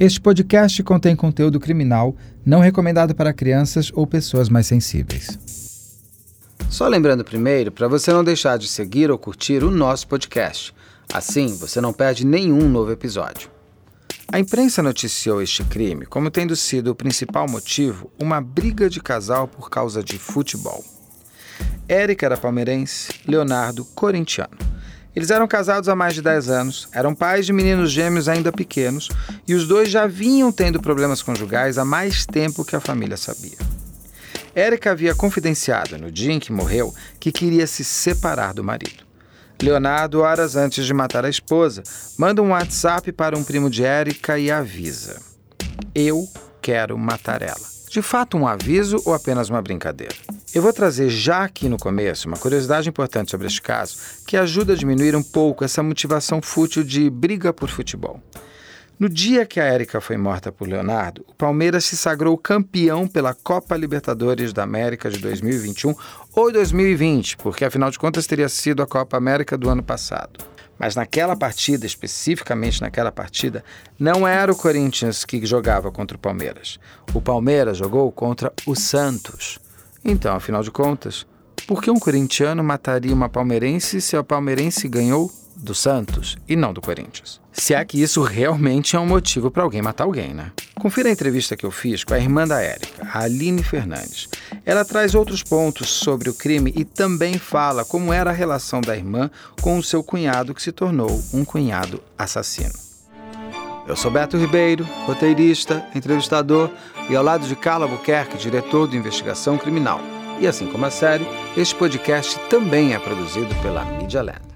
Este podcast contém conteúdo criminal não recomendado para crianças ou pessoas mais sensíveis. Só lembrando primeiro para você não deixar de seguir ou curtir o nosso podcast. Assim, você não perde nenhum novo episódio. A imprensa noticiou este crime como tendo sido o principal motivo uma briga de casal por causa de futebol. Érica era palmeirense, Leonardo corintiano. Eles eram casados há mais de 10 anos, eram pais de meninos gêmeos ainda pequenos e os dois já vinham tendo problemas conjugais há mais tempo que a família sabia. Érica havia confidenciado no dia em que morreu que queria se separar do marido. Leonardo, horas antes de matar a esposa, manda um WhatsApp para um primo de Érica e avisa: Eu quero matar ela. De fato, um aviso ou apenas uma brincadeira? Eu vou trazer já aqui no começo uma curiosidade importante sobre este caso que ajuda a diminuir um pouco essa motivação fútil de briga por futebol. No dia que a Érica foi morta por Leonardo, o Palmeiras se sagrou campeão pela Copa Libertadores da América de 2021 ou 2020, porque afinal de contas teria sido a Copa América do ano passado. Mas naquela partida, especificamente naquela partida, não era o Corinthians que jogava contra o Palmeiras. O Palmeiras jogou contra o Santos. Então, afinal de contas, por que um corintiano mataria uma palmeirense se a palmeirense ganhou do Santos e não do Corinthians? Se é que isso realmente é um motivo para alguém matar alguém, né? Confira a entrevista que eu fiz com a irmã da Érica, a Aline Fernandes. Ela traz outros pontos sobre o crime e também fala como era a relação da irmã com o seu cunhado que se tornou um cunhado assassino. Eu sou Beto Ribeiro, roteirista, entrevistador e ao lado de Carla Buquerque, diretor de investigação criminal. E assim como a série, este podcast também é produzido pela Media Land.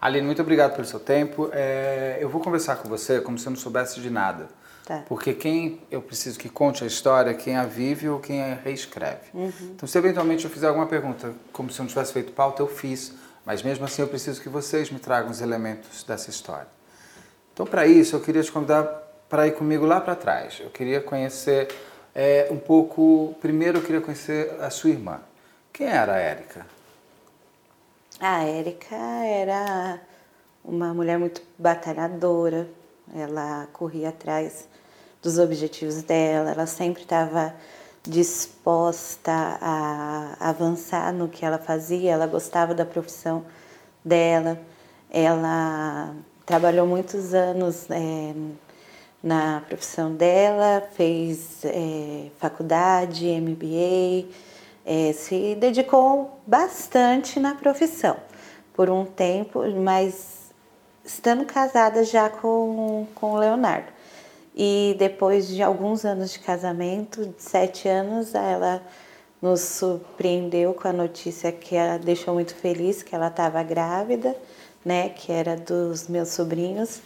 Aline, muito obrigado pelo seu tempo. É, eu vou conversar com você como se eu não soubesse de nada. Tá. Porque quem eu preciso que conte a história, quem a vive ou quem a reescreve. Uhum. Então, se eventualmente eu fizer alguma pergunta, como se eu não tivesse feito pauta, eu fiz. Mas mesmo assim, eu preciso que vocês me tragam os elementos dessa história. Então, para isso, eu queria te convidar para ir comigo lá para trás. Eu queria conhecer é, um pouco. Primeiro, eu queria conhecer a sua irmã. Quem era a Érica? A Érica era uma mulher muito batalhadora, ela corria atrás dos objetivos dela, ela sempre estava disposta a avançar no que ela fazia, ela gostava da profissão dela, ela trabalhou muitos anos é, na profissão dela, fez é, faculdade, MBA, é, se dedicou bastante na profissão por um tempo, mas estando casada já com, com o Leonardo. E depois de alguns anos de casamento, de sete anos, ela nos surpreendeu com a notícia que ela deixou muito feliz, que ela estava grávida, né, que era dos meus sobrinhos,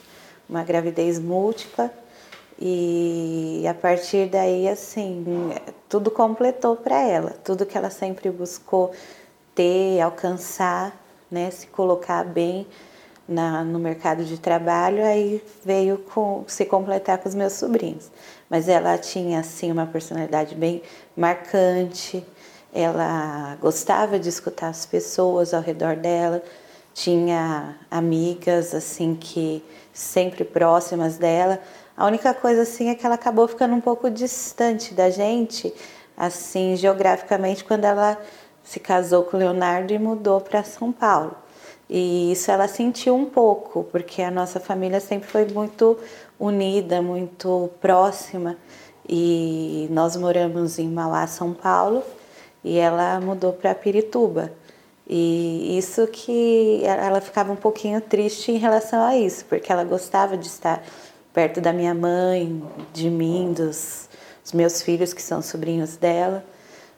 uma gravidez múltipla. E a partir daí, assim, tudo completou para ela, tudo que ela sempre buscou ter, alcançar, né, se colocar bem na, no mercado de trabalho, aí veio com, se completar com os meus sobrinhos. Mas ela tinha, assim, uma personalidade bem marcante, ela gostava de escutar as pessoas ao redor dela, tinha amigas, assim, que sempre próximas dela, a única coisa assim é que ela acabou ficando um pouco distante da gente, assim, geograficamente, quando ela se casou com o Leonardo e mudou para São Paulo. E isso ela sentiu um pouco, porque a nossa família sempre foi muito unida, muito próxima. E nós moramos em Mauá, São Paulo, e ela mudou para Pirituba. E isso que ela ficava um pouquinho triste em relação a isso, porque ela gostava de estar perto da minha mãe, de mim, dos, dos meus filhos que são sobrinhos dela.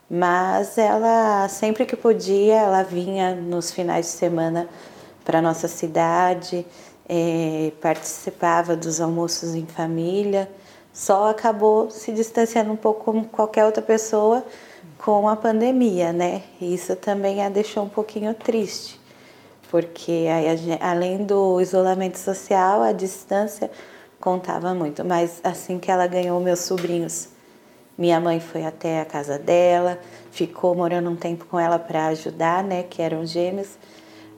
Mas ela, sempre que podia, ela vinha nos finais de semana para nossa cidade, é, participava dos almoços em família. Só acabou se distanciando um pouco como qualquer outra pessoa com a pandemia, né? Isso também a deixou um pouquinho triste, porque aí, além do isolamento social, a distância contava muito. Mas assim que ela ganhou meus sobrinhos, minha mãe foi até a casa dela, ficou morando um tempo com ela para ajudar, né, que eram gêmeos.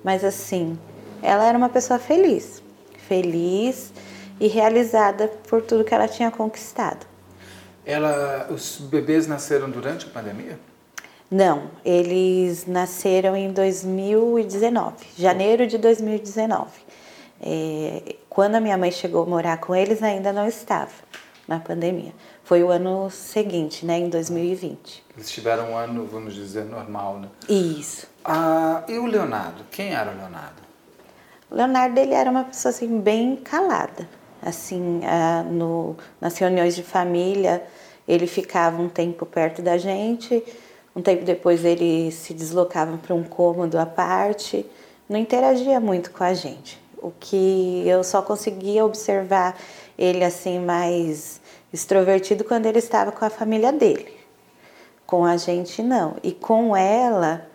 Mas assim, ela era uma pessoa feliz, feliz. e realizada por tudo que ela tinha conquistado. Ela, os bebês nasceram durante a pandemia? Não, eles nasceram em 2019, janeiro de 2019. É, quando a minha mãe chegou a morar com eles, ainda não estava na pandemia. Foi o ano seguinte, né, em 2020. Eles tiveram um ano, vamos dizer, normal, né? Isso. Ah, e o Leonardo? Quem era o Leonardo? O Leonardo ele era uma pessoa assim bem calada. Assim, ah, no, nas reuniões de família, ele ficava um tempo perto da gente, um tempo depois ele se deslocava para um cômodo à parte, não interagia muito com a gente. O que eu só conseguia observar ele assim mais extrovertido quando ele estava com a família dele. Com a gente não. E com ela,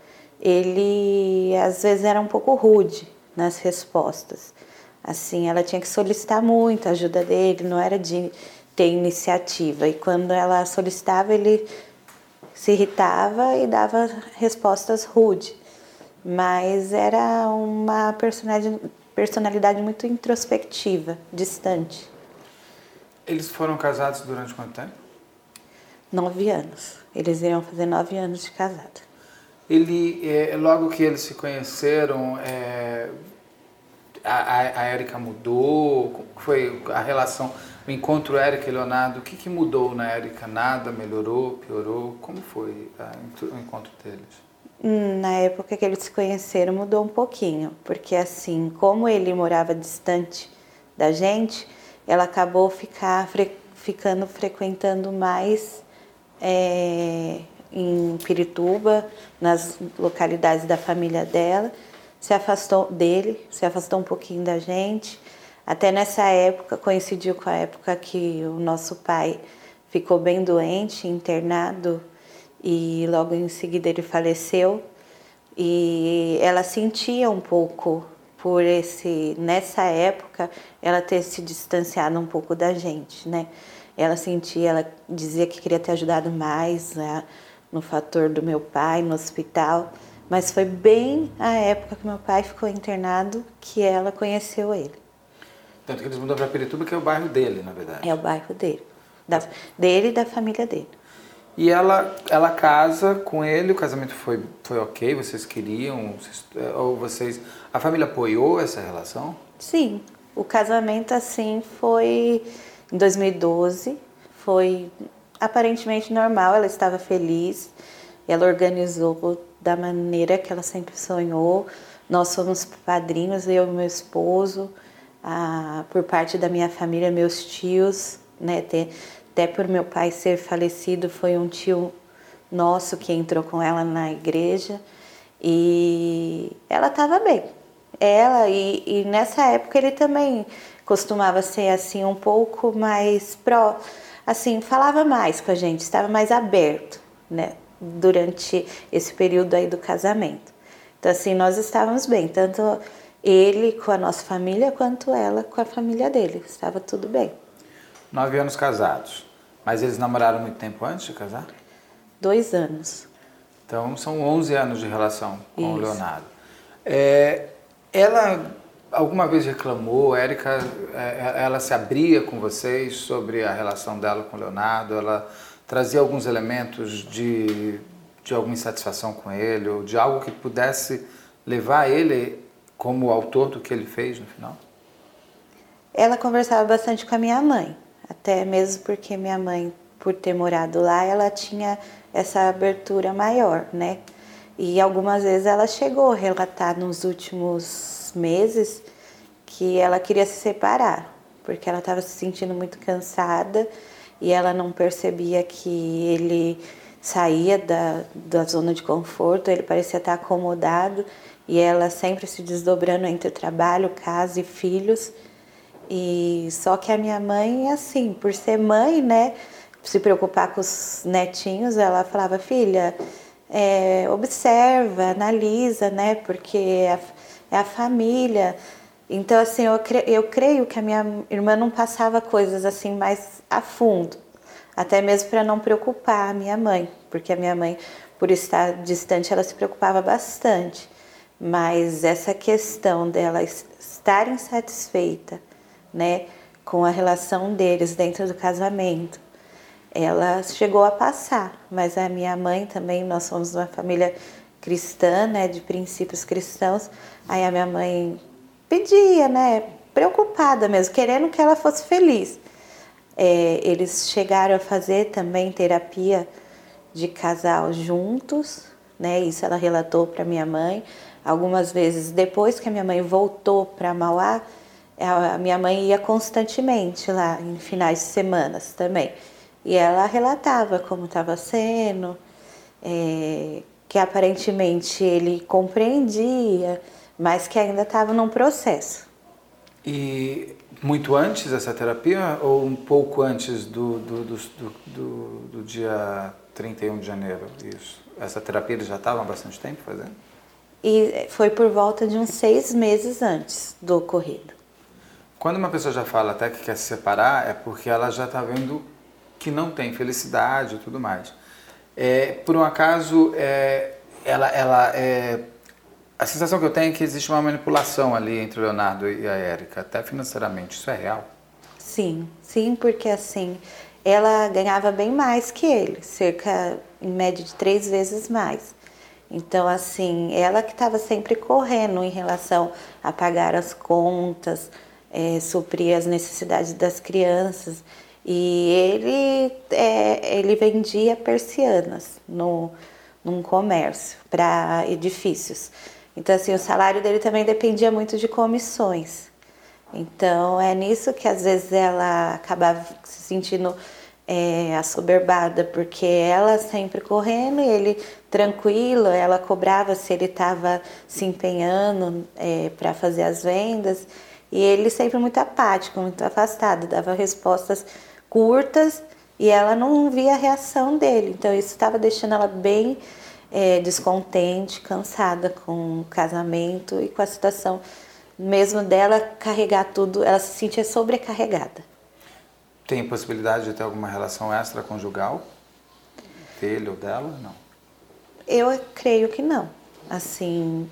ele às vezes era um pouco rude nas respostas. Assim, ela tinha que solicitar muito a ajuda dele, não era de ter iniciativa. E quando ela solicitava, ele se irritava e dava respostas rudes. Mas era uma personalidade, personalidade muito introspectiva, distante. Eles foram casados durante quanto tempo? Nove anos. Eles iriam fazer nove anos de casado. Ele, é, logo que eles se conheceram, é, a, a Érica mudou? Foi a relação, o encontro Érica e Leonardo? O que, que mudou na Érica? Nada? Melhorou? Piorou? Como foi a, o encontro deles? Na época que eles se conheceram mudou um pouquinho, porque assim, como ele morava distante da gente, ela acabou ficar, fre, ficando frequentando mais é, em Pirituba, nas localidades da família dela, se afastou dele, se afastou um pouquinho da gente. Até nessa época, coincidiu com a época que o nosso pai ficou bem doente, internado, e logo em seguida ele faleceu. E ela sentia um pouco por esse nessa época ela ter se distanciado um pouco da gente, né? Ela sentia, ela dizia que queria ter ajudado mais né, no fator do meu pai no hospital, mas foi bem a época que meu pai ficou internado que ela conheceu ele. Tanto que eles mudam para Pirituba, que é o bairro dele, na verdade. É o bairro dele, da, dele e da família dele. E ela, ela casa com ele, o casamento foi, foi ok, vocês queriam, vocês, ou vocês... A família apoiou essa relação? Sim, o casamento assim foi em 2012, foi aparentemente normal, ela estava feliz, ela organizou da maneira que ela sempre sonhou. Nós fomos padrinhos, eu e meu esposo, a, por parte da minha família, meus tios, né? Até, até por meu pai ser falecido, foi um tio nosso que entrou com ela na igreja e ela estava bem. Ela e, e nessa época ele também costumava ser assim um pouco mais pró, assim falava mais com a gente, estava mais aberto, né? Durante esse período aí do casamento. Então assim nós estávamos bem, tanto ele com a nossa família quanto ela com a família dele, estava tudo bem. Nove anos casados, mas eles namoraram muito tempo antes de casar? Dois anos. Então são 11 anos de relação com Isso. o Leonardo. É, ela alguma vez reclamou, Érica, é, ela se abria com vocês sobre a relação dela com o Leonardo, ela trazia alguns elementos de, de alguma insatisfação com ele, ou de algo que pudesse levar ele como autor do que ele fez no final? Ela conversava bastante com a minha mãe, até mesmo porque minha mãe, por ter morado lá, ela tinha essa abertura maior, né? E algumas vezes ela chegou a relatar nos últimos meses que ela queria se separar, porque ela estava se sentindo muito cansada e ela não percebia que ele saía da, da zona de conforto, ele parecia estar acomodado e ela sempre se desdobrando entre trabalho, casa e filhos. E só que a minha mãe, assim, por ser mãe, né, se preocupar com os netinhos, ela falava: filha, é, observa, analisa, né, porque a, é a família. Então, assim, eu, cre eu creio que a minha irmã não passava coisas assim mais a fundo, até mesmo para não preocupar a minha mãe, porque a minha mãe, por estar distante, ela se preocupava bastante. Mas essa questão dela estar insatisfeita, né, com a relação deles dentro do casamento. Ela chegou a passar, mas a minha mãe também, nós somos uma família cristã, né, de princípios cristãos. Aí a minha mãe pedia, né, preocupada mesmo, querendo que ela fosse feliz. É, eles chegaram a fazer também terapia de casal juntos, né? Isso ela relatou para minha mãe. Algumas vezes depois que a minha mãe voltou para Mauá, a minha mãe ia constantemente lá em finais de semanas também. E ela relatava como estava sendo, é, que aparentemente ele compreendia, mas que ainda estava num processo. E muito antes dessa terapia ou um pouco antes do, do, do, do, do dia 31 de janeiro? Isso. Essa terapia eles já estavam há bastante tempo fazendo? E foi por volta de uns seis meses antes do ocorrido. Quando uma pessoa já fala até que quer se separar, é porque ela já está vendo que não tem felicidade e tudo mais. É, por um acaso, é, ela, ela é, a sensação que eu tenho é que existe uma manipulação ali entre o Leonardo e a Érica, até financeiramente. Isso é real? Sim, sim, porque assim, ela ganhava bem mais que ele, cerca, em média, de três vezes mais. Então, assim, ela que estava sempre correndo em relação a pagar as contas, é, suprir as necessidades das crianças. E ele, é, ele vendia persianas no, num comércio para edifícios. Então, assim, o salário dele também dependia muito de comissões. Então, é nisso que às vezes ela acabava se sentindo é, assoberbada, porque ela sempre correndo e ele tranquilo, ela cobrava se ele estava se empenhando é, para fazer as vendas. E ele sempre muito apático, muito afastado, dava respostas curtas e ela não via a reação dele. Então, isso estava deixando ela bem é, descontente, cansada com o casamento e com a situação mesmo dela carregar tudo, ela se sentia sobrecarregada. Tem possibilidade de ter alguma relação extraconjugal dele ou dela? Não. Eu creio que não. Assim,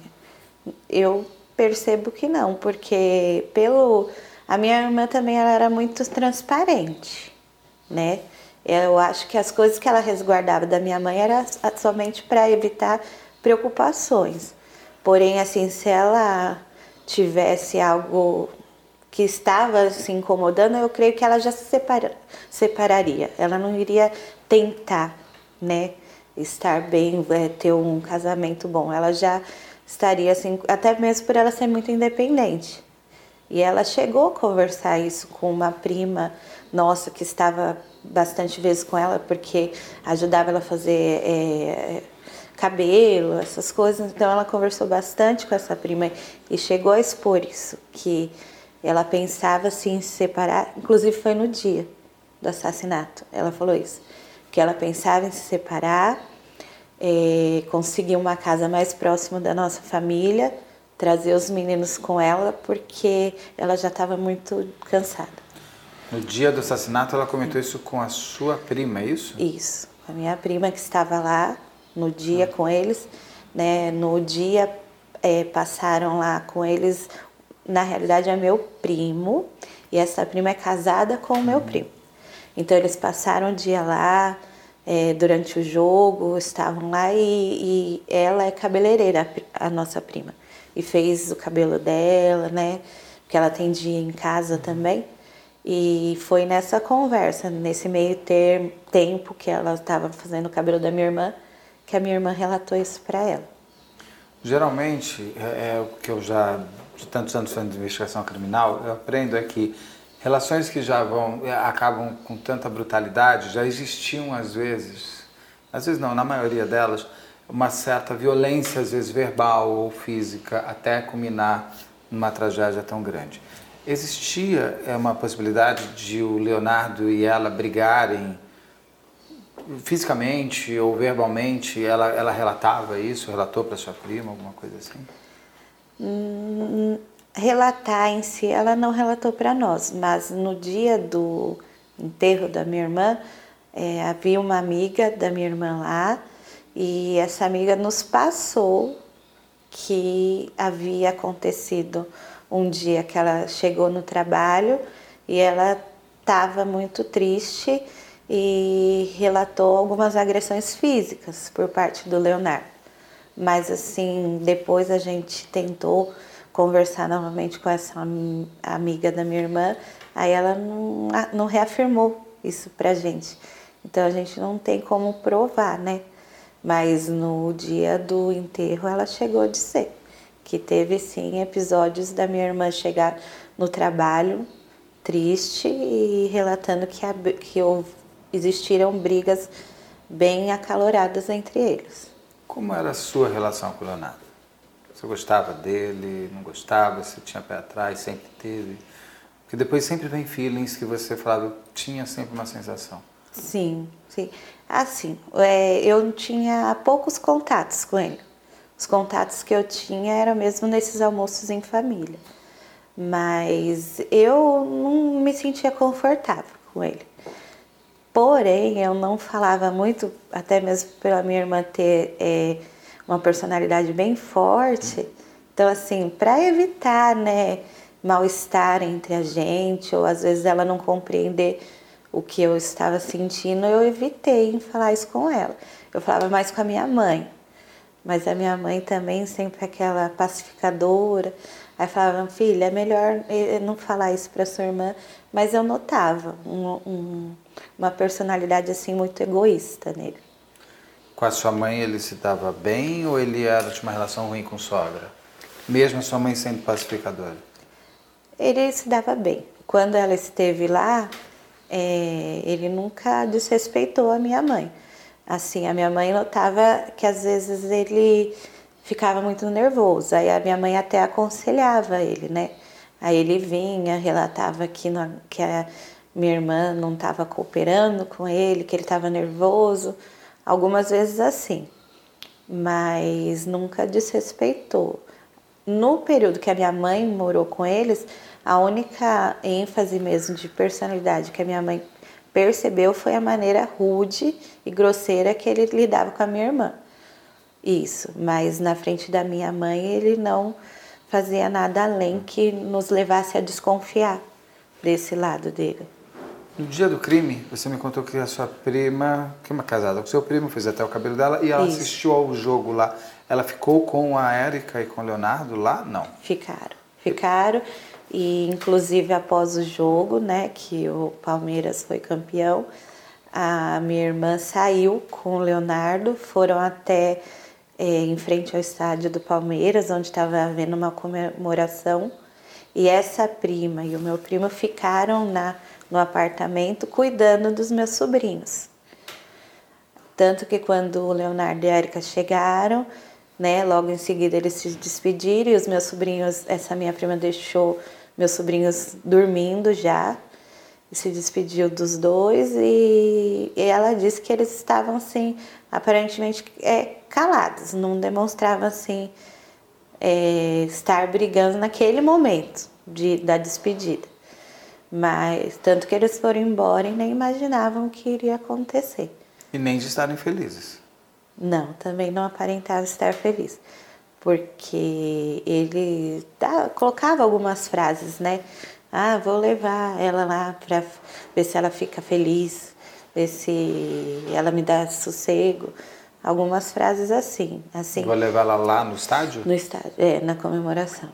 eu percebo que não, porque pelo a minha irmã também ela era muito transparente, né? Eu acho que as coisas que ela resguardava da minha mãe era somente para evitar preocupações. Porém, assim, se ela tivesse algo que estava se incomodando, eu creio que ela já se separa, separaria. Ela não iria tentar, né, estar bem, é, ter um casamento bom. Ela já estaria assim, até mesmo por ela ser muito independente. E ela chegou a conversar isso com uma prima nossa que estava bastante vezes com ela, porque ajudava ela a fazer é, cabelo, essas coisas. Então ela conversou bastante com essa prima e chegou a expor isso, que ela pensava assim, se separar, inclusive foi no dia do assassinato, ela falou isso, que ela pensava em se separar, é, conseguir uma casa mais próxima da nossa família trazer os meninos com ela porque ela já estava muito cansada. No dia do assassinato, ela comentou isso com a sua prima, é isso? Isso, a minha prima que estava lá no dia com eles, né? No dia é, passaram lá com eles, na realidade é meu primo e essa prima é casada com o meu uhum. primo. Então eles passaram o dia lá, é, durante o jogo, estavam lá e, e, ela é cabeleireira, a nossa prima e fez o cabelo dela, né? Porque ela atendia em casa também. E foi nessa conversa, nesse meio ter, tempo que ela estava fazendo o cabelo da minha irmã, que a minha irmã relatou isso para ela. Geralmente, é, é, o que eu já, de tantos anos fazendo investigação criminal, eu aprendo é que relações que já vão, é, acabam com tanta brutalidade, já existiam às vezes, às vezes não, na maioria delas, uma certa violência, às vezes verbal ou física, até culminar numa tragédia tão grande. Existia é, uma possibilidade de o Leonardo e ela brigarem fisicamente ou verbalmente? Ela, ela relatava isso, relatou para sua prima, alguma coisa assim? Hum, relatar em si, ela não relatou para nós, mas no dia do enterro da minha irmã, é, havia uma amiga da minha irmã lá e essa amiga nos passou que havia acontecido um dia que ela chegou no trabalho e ela estava muito triste e relatou algumas agressões físicas por parte do Leonardo. Mas assim, depois a gente tentou conversar novamente com essa amiga da minha irmã, aí ela não, não reafirmou isso pra gente. Então a gente não tem como provar, né? Mas no dia do enterro ela chegou a dizer que teve sim episódios da minha irmã chegar no trabalho triste e relatando que, a, que houve existiram brigas bem acaloradas entre eles. Como era a sua relação com o Leonardo? Você gostava dele, não gostava, você tinha pé atrás, sempre teve? Porque depois sempre vem feelings que você falava, tinha sempre uma sensação. Sim, sim. Assim, é, eu tinha poucos contatos com ele. Os contatos que eu tinha eram mesmo nesses almoços em família. Mas eu não me sentia confortável com ele. Porém, eu não falava muito, até mesmo pela minha irmã ter é, uma personalidade bem forte. Então, assim, para evitar, né, mal-estar entre a gente, ou às vezes ela não compreender o que eu estava sentindo, eu evitei falar isso com ela. Eu falava mais com a minha mãe. Mas a minha mãe também, sempre aquela pacificadora. Aí falava, filha, é melhor eh, não falar isso para sua irmã. Mas eu notava um, um uma personalidade assim muito egoísta nele. Com a sua mãe ele se dava bem ou ele era de uma relação ruim com sogra? Mesmo a sua mãe sendo pacificadora? Ele se dava bem. Quando ela esteve lá, é, ele nunca desrespeitou a minha mãe. Assim, a minha mãe notava que às vezes ele ficava muito nervoso. Aí a minha mãe até aconselhava ele, né? Aí ele vinha, relatava que, não, que a minha irmã não estava cooperando com ele, que ele estava nervoso, algumas vezes assim, mas nunca desrespeitou. No período que a minha mãe morou com eles, a única ênfase mesmo de personalidade que a minha mãe percebeu foi a maneira rude e grosseira que ele lidava com a minha irmã. Isso, mas na frente da minha mãe ele não fazia nada além que nos levasse a desconfiar desse lado dele. No dia do crime, você me contou que a sua prima, que é uma casada com seu primo, fez até o cabelo dela e ela Isso. assistiu ao jogo lá. Ela ficou com a Érica e com o Leonardo lá? Não. Ficaram. Ficaram. E inclusive após o jogo, né, que o Palmeiras foi campeão, a minha irmã saiu com o Leonardo, foram até é, em frente ao estádio do Palmeiras, onde estava havendo uma comemoração. E essa prima e o meu primo ficaram na no apartamento cuidando dos meus sobrinhos. Tanto que quando o Leonardo e a Erika chegaram, né, logo em seguida eles se despediram e os meus sobrinhos, essa minha prima deixou meus sobrinhos dormindo já, e se despediu dos dois e, e ela disse que eles estavam assim, aparentemente é, calados, não demonstravam assim é, estar brigando naquele momento de, da despedida. Mas tanto que eles foram embora e nem imaginavam o que iria acontecer. E nem de estarem felizes. Não, também não aparentava estar feliz. Porque ele tá, colocava algumas frases, né? Ah, vou levar ela lá para ver se ela fica feliz, ver se ela me dá sossego. Algumas frases assim, assim. Vou levar ela lá no estádio? No estádio, é, na comemoração.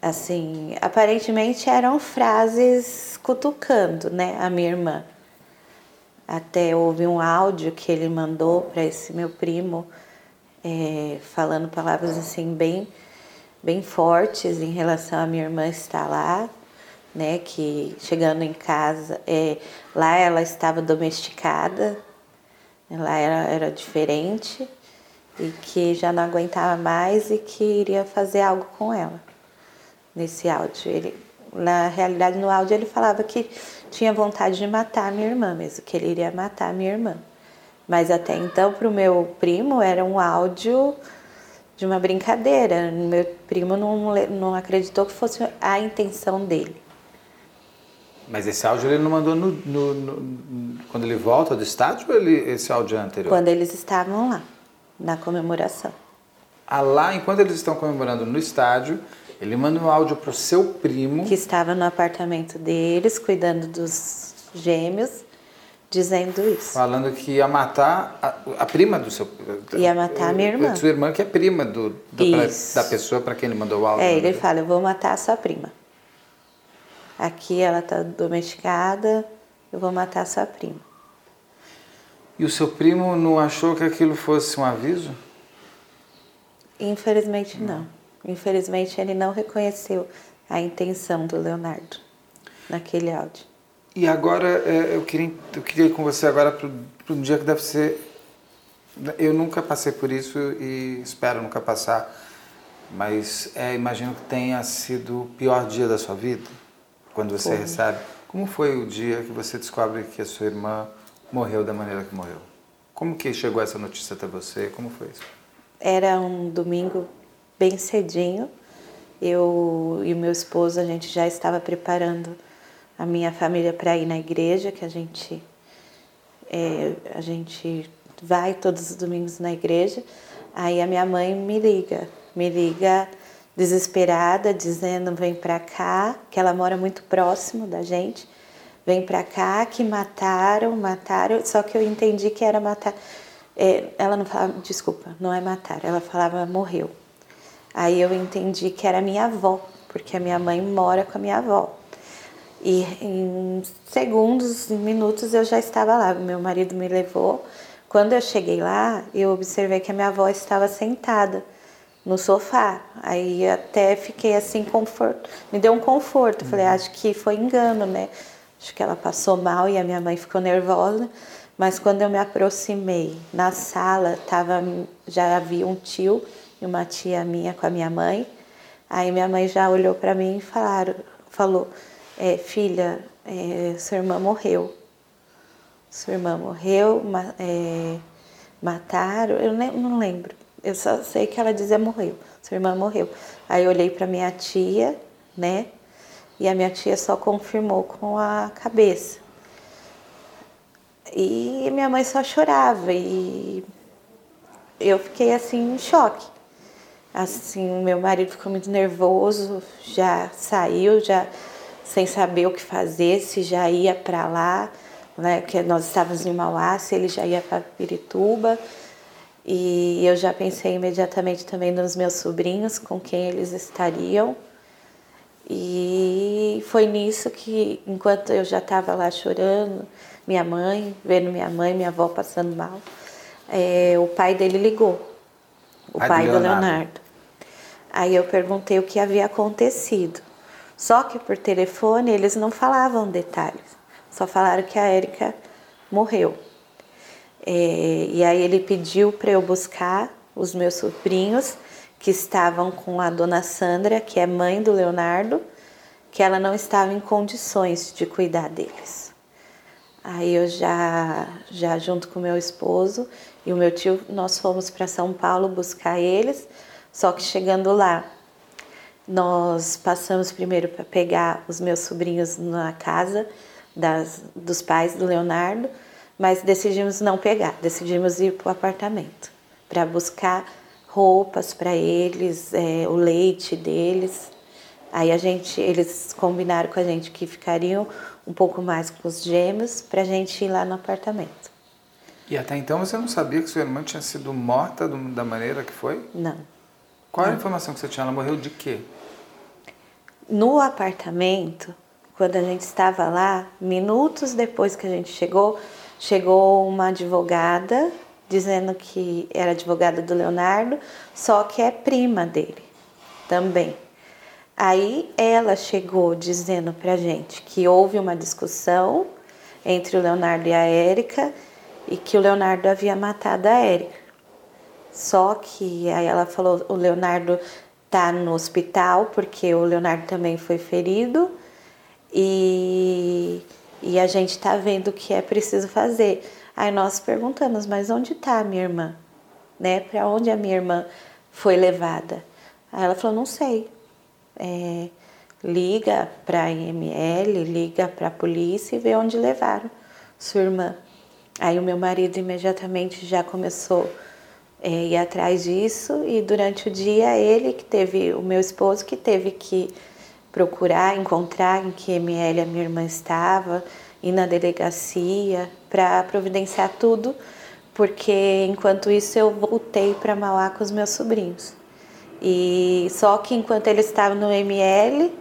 Assim, aparentemente eram frases cutucando, né, a minha irmã. Até houve um áudio que ele mandou para esse meu primo, é, falando palavras assim bem, bem fortes em relação à minha irmã estar lá, né? Que chegando em casa, é, lá ela estava domesticada, lá era, era diferente e que já não aguentava mais e que iria fazer algo com ela nesse áudio. Ele, na realidade, no áudio ele falava que tinha vontade de matar a minha irmã mesmo, que ele iria matar a minha irmã. Mas até então, para o meu primo, era um áudio de uma brincadeira. Meu primo não, não acreditou que fosse a intenção dele. Mas esse áudio ele não mandou no, no, no, quando ele volta do estádio ou ele, esse áudio é anterior? Quando eles estavam lá, na comemoração. Ah, lá, enquanto eles estão comemorando no estádio, Ele manda um áudio pro seu primo. Que estava no apartamento deles, cuidando dos gêmeos, dizendo isso. Falando que ia matar a, a prima do seu. Ia matar a minha irmã. Sua irmã, que é prima do, do pra, da pessoa para quem ele mandou o áudio. É, né? ele fala: eu vou matar a sua prima. Aqui ela tá domesticada, eu vou matar a sua prima. E o seu primo não achou que aquilo fosse um aviso? Infelizmente não. Infelizmente ele não reconheceu a intenção do Leonardo naquele áudio. E agora é, eu queria, eu queria ir com você agora para um dia que deve ser. Eu nunca passei por isso e espero nunca passar, mas é, imagino que tenha sido o pior dia da sua vida, quando você Foi. recebe. Como foi o dia que você descobre que a sua irmã morreu da maneira que morreu? Como que chegou essa notícia até você? Como foi isso? Era um domingo bem cedinho. Eu e o meu esposo, a gente já estava preparando a minha família para ir na igreja, que a gente é, a gente vai todos os domingos na igreja. Aí a minha mãe me liga, me liga desesperada, dizendo vem para cá, que ela mora muito próximo da gente. Vem para cá que mataram, mataram, só que eu entendi que era matar. É, ela não falava, desculpa, não é matar, ela falava morreu. Aí eu entendi que era minha avó, porque a minha mãe mora com a minha avó. E em segundos, em minutos eu já estava lá. Meu marido me levou. Quando eu cheguei lá, eu observei que a minha avó estava sentada no sofá. Aí até fiquei assim, conforto, me deu um conforto. Falei, acho que foi engano, né? Acho que ela passou mal e a minha mãe ficou nervosa. Mas quando eu me aproximei na sala, tava, já havia um tio uma tia minha com a minha mãe. Aí minha mãe já olhou para mim e falaram, falou: é, Filha, é, sua irmã morreu. Sua irmã morreu, ma, é, mataram, eu não lembro. Eu só sei que ela dizia morreu. Sua irmã morreu. Aí eu olhei para minha tia, né? E a minha tia só confirmou com a cabeça. E minha mãe só chorava e eu fiquei assim em choque. Assim, meu marido ficou muito nervoso, já saiu, já sem saber o que fazer, se já ia para lá, né? Porque nós estávamos em Mauá, se ele já ia para Pirituba. E eu já pensei imediatamente também nos meus sobrinhos, com quem eles estariam. E foi nisso que, enquanto eu já estava lá chorando, minha mãe, vendo minha mãe, minha avó passando mal, é, o pai dele ligou, o Pai pai, do do Leonardo. Aí eu perguntei o que havia acontecido. Só que por telefone eles não falavam detalhes, só falaram que a Érica morreu. É, e aí ele pediu para eu buscar os meus sobrinhos que estavam com a dona Sandra, que é mãe do Leonardo, que ela não estava em condições de cuidar deles. Aí eu já, já junto com meu esposo e o meu tio, nós fomos para São Paulo buscar eles, só que chegando lá, nós passamos primeiro para pegar os meus sobrinhos na casa das, dos pais do Leonardo, mas decidimos não pegar, decidimos ir para o apartamento para buscar roupas para eles, é, o leite deles. Aí a gente, eles combinaram com a gente que ficariam um pouco mais com os gêmeos para a gente ir lá no apartamento. E até então você não sabia que sua irmã tinha sido morta da maneira que foi? Não. Qual era a informação que você tinha? Ela morreu de quê? No apartamento, quando a gente estava lá, minutos depois que a gente chegou, chegou uma advogada dizendo que era advogada do Leonardo, só que é prima dele também. Aí ela chegou dizendo pra gente que houve uma discussão entre o Leonardo e a Érica e que o Leonardo havia matado a Érica. Só que aí ela falou, o Leonardo tá no hospital porque o Leonardo também foi ferido e, e a gente tá vendo o que é preciso fazer. Aí nós perguntamos, mas onde tá a minha irmã? Né? Para onde a minha irmã foi levada? Aí ela falou, não sei. É, liga para a IML, liga para a polícia e vê onde levaram sua irmã. Aí o meu marido imediatamente já começou é, ir atrás disso e durante o dia ele que teve, o meu esposo que teve que procurar, encontrar em que ML a minha irmã estava, ir na delegacia para providenciar tudo, porque enquanto isso eu voltei para Mauá com os meus sobrinhos. E só que enquanto ele estava no ML,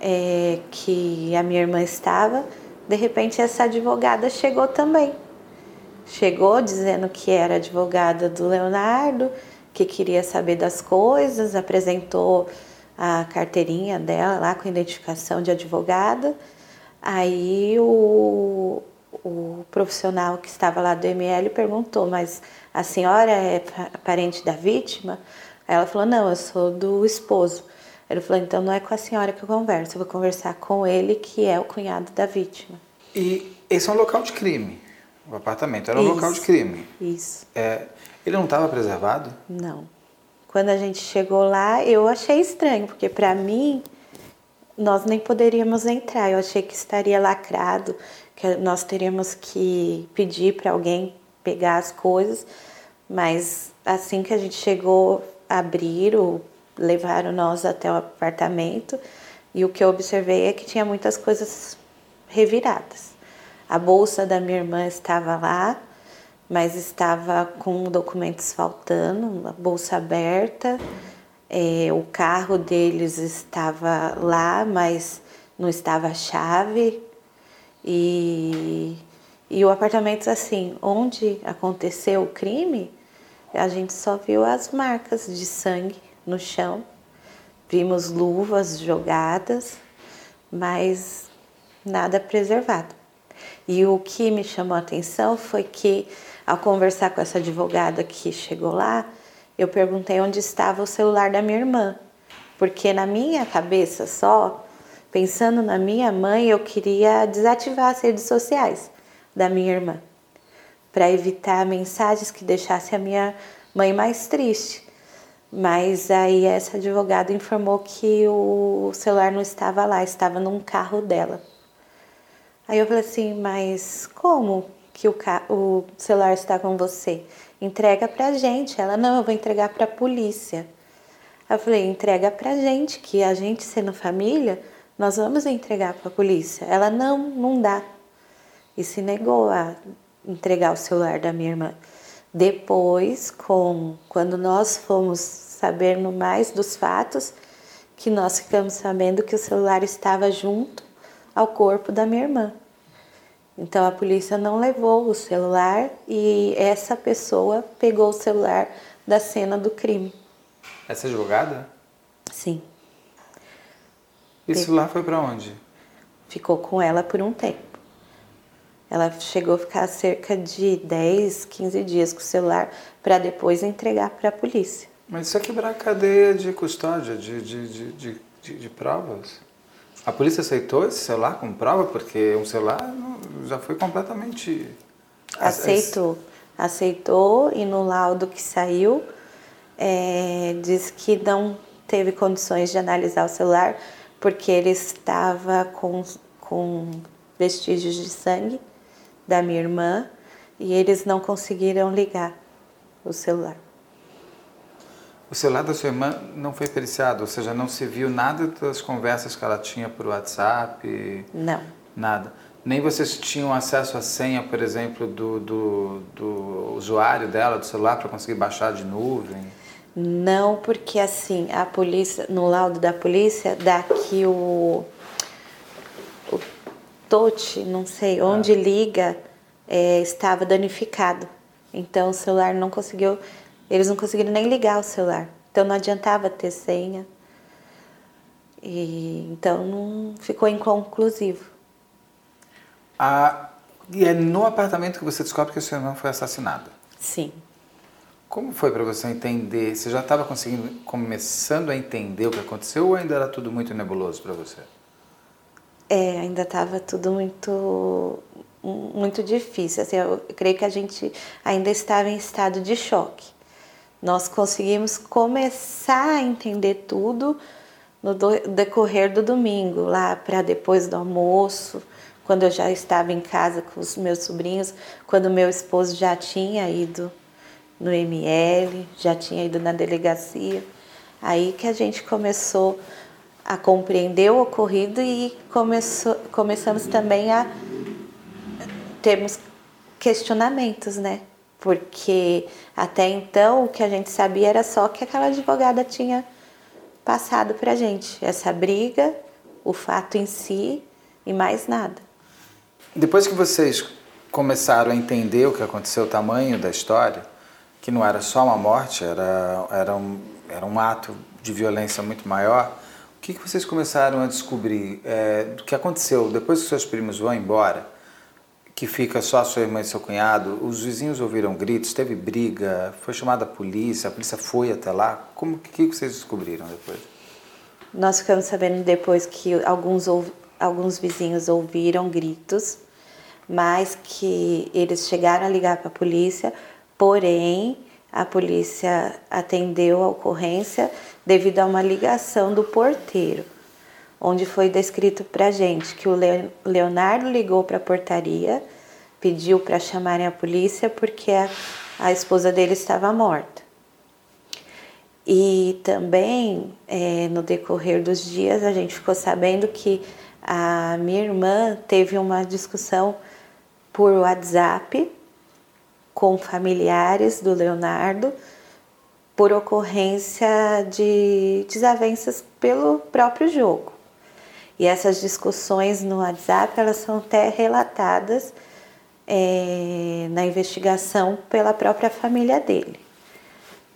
é, que a minha irmã estava, de repente essa advogada chegou também. Chegou dizendo que era advogada do Leonardo, que queria saber das coisas, apresentou a carteirinha dela lá com identificação de advogada. Aí o, o profissional que estava lá do ML perguntou: Mas a senhora é parente da vítima? Aí ela falou: Não, eu sou do esposo. Ele falou: Então não é com a senhora que eu converso, eu vou conversar com ele, que é o cunhado da vítima. E esse é um local de crime. O apartamento era um Isso. local de crime. Isso. É, ele não estava preservado? Não. Quando a gente chegou lá, eu achei estranho, porque para mim nós nem poderíamos entrar. Eu achei que estaria lacrado, que nós teríamos que pedir para alguém pegar as coisas. Mas assim que a gente chegou, abriram, levaram nós até o apartamento e o que eu observei é que tinha muitas coisas reviradas. A bolsa da minha irmã estava lá, mas estava com documentos faltando, a bolsa aberta. É, o carro deles estava lá, mas não estava a chave. E, e o apartamento, assim, onde aconteceu o crime, a gente só viu as marcas de sangue no chão, vimos luvas jogadas, mas nada preservado. E o que me chamou a atenção foi que, ao conversar com essa advogada que chegou lá, eu perguntei onde estava o celular da minha irmã, porque na minha cabeça só, pensando na minha mãe, eu queria desativar as redes sociais da minha irmã, para evitar mensagens que deixassem a minha mãe mais triste. Mas aí essa advogada informou que o celular não estava lá, estava num carro dela. Aí eu falei assim, mas como que o, o celular está com você? Entrega pra gente. Ela, não, eu vou entregar pra polícia. Aí eu falei, entrega pra gente, que a gente sendo família, nós vamos entregar pra polícia. Ela, não, não dá. E se negou a entregar o celular da minha irmã. Depois, com quando nós fomos saber no mais dos fatos, que nós ficamos sabendo que o celular estava junto ao corpo da minha irmã. Então a polícia não levou o celular e essa pessoa pegou o celular da cena do crime. Essa advogada? Sim. E o celular foi para onde? Ficou com ela por um tempo. Ela chegou a ficar cerca de 10, 15 dias com o celular para depois entregar para a polícia. Mas isso é quebrar a cadeia de custódia, de, de, de, de provas. A polícia aceitou esse celular como prova? Porque um celular já foi completamente. Aceitou. Aceitou e no laudo que saiu é, diz que não teve condições de analisar o celular porque ele estava com, com vestígios de sangue da minha irmã e eles não conseguiram ligar o celular. O celular da sua irmã não foi periciado, ou seja, não se viu nada das conversas que ela tinha por WhatsApp? Não. Nada. Nem vocês tinham acesso à senha, por exemplo, do, do, do usuário dela, do celular, para conseguir baixar de nuvem? Não, porque assim, a polícia, no laudo da polícia, dá que o, o touch, não sei, onde ah. liga, é, estava danificado. Então o celular não conseguiu eles não conseguiram nem ligar o celular. Então não adiantava ter senha. E, então não ficou inconclusivo. Ah, e é no apartamento que você descobre que o seu irmão foi assassinado? Sim. Como foi para você entender? Você já estava conseguindo, começando a entender o que aconteceu ou ainda era tudo muito nebuloso para você? É, ainda estava tudo muito muito difícil. Assim, eu creio que a gente ainda estava em estado de choque. Nós conseguimos começar a entender tudo no decorrer do domingo, lá para depois do almoço, quando eu já estava em casa com os meus sobrinhos, quando meu esposo já tinha ido no ML, já tinha ido na delegacia. Aí que a gente começou a compreender o ocorrido e começou, começamos também a termos questionamentos, né? Porque até então o que a gente sabia era só que aquela advogada tinha passado para a gente essa briga, o fato em si e mais nada. Depois que vocês começaram a entender o que aconteceu, o tamanho da história, que não era só uma morte, era, era, um, era um ato de violência muito maior, o que, que vocês começaram a descobrir é, do que aconteceu depois que seus primos vão embora? Que fica só sua irmã e seu cunhado, os vizinhos ouviram gritos, teve briga, foi chamada a polícia, a polícia foi até lá. Como que, que vocês descobriram depois? Nós ficamos sabendo depois que alguns, alguns vizinhos ouviram gritos, mas que eles chegaram a ligar para a polícia, porém a polícia atendeu a ocorrência devido a uma ligação do porteiro onde foi descrito para gente que o Leonardo ligou para a portaria, pediu para chamarem a polícia porque a, a esposa dele estava morta. E também, é, no decorrer dos dias, a gente ficou sabendo que a minha irmã teve uma discussão por WhatsApp com familiares do Leonardo por ocorrência de desavenças pelo próprio jogo. E essas discussões no WhatsApp elas são até relatadas é, na investigação pela própria família dele,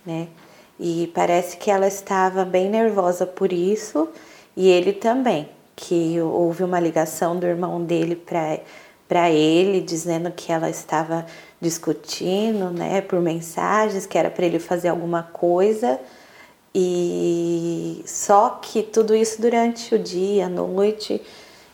né? E parece que ela estava bem nervosa por isso e ele também, que houve uma ligação do irmão dele para para ele dizendo que ela estava discutindo, né, por mensagens, que era para ele fazer alguma coisa e só que tudo isso durante o dia, a noite,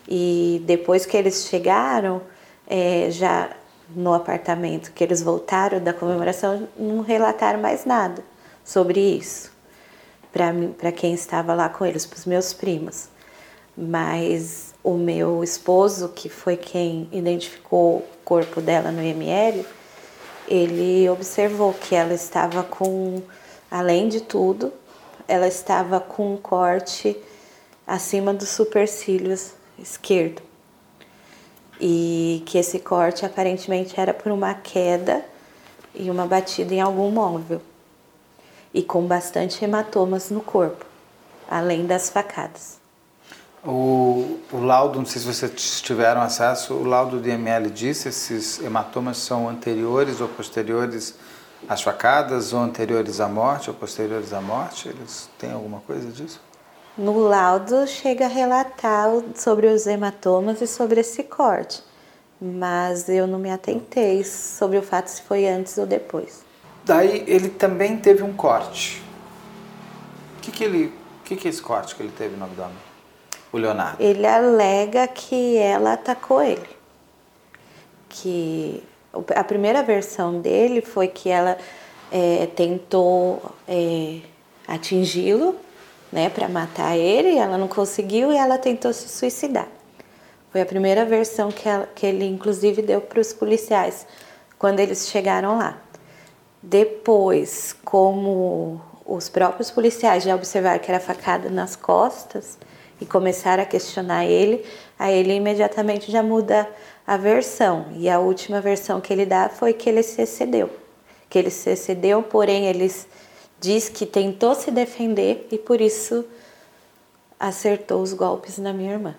e depois que eles chegaram, é, já no apartamento que eles voltaram da comemoração, não relataram mais nada sobre isso para quem estava lá com eles, para os meus primos. Mas o meu esposo, que foi quem identificou o corpo dela no IML, ele observou que ela estava com, além de tudo, ela estava com um corte acima dos supercílios esquerdo. E que esse corte aparentemente era por uma queda e uma batida em algum móvel. E com bastante hematomas no corpo, além das facadas. O, o laudo, não sei se vocês tiveram acesso, o laudo do IML disse esses hematomas são anteriores ou posteriores as facadas ou anteriores à morte ou posteriores à morte? Eles têm alguma coisa disso? No laudo chega a relatar sobre os hematomas e sobre esse corte, mas eu não me atentei sobre o fato se foi antes ou depois. Daí ele também teve um corte. O que, que ele, que, que é esse corte que ele teve no abdômen? O Leonardo. Ele alega que ela atacou ele, que a primeira versão dele foi que ela é, tentou é, atingi-lo, né, para matar ele, ela não conseguiu e ela tentou se suicidar. Foi a primeira versão que, ela, que ele, inclusive, deu para os policiais quando eles chegaram lá. Depois, como os próprios policiais já observaram que era facada nas costas e começaram a questionar ele, aí ele imediatamente já muda a versão. E a última versão que ele dá foi que ele se excedeu. Que ele se excedeu, porém ele diz que tentou se defender e por isso acertou os golpes na minha irmã.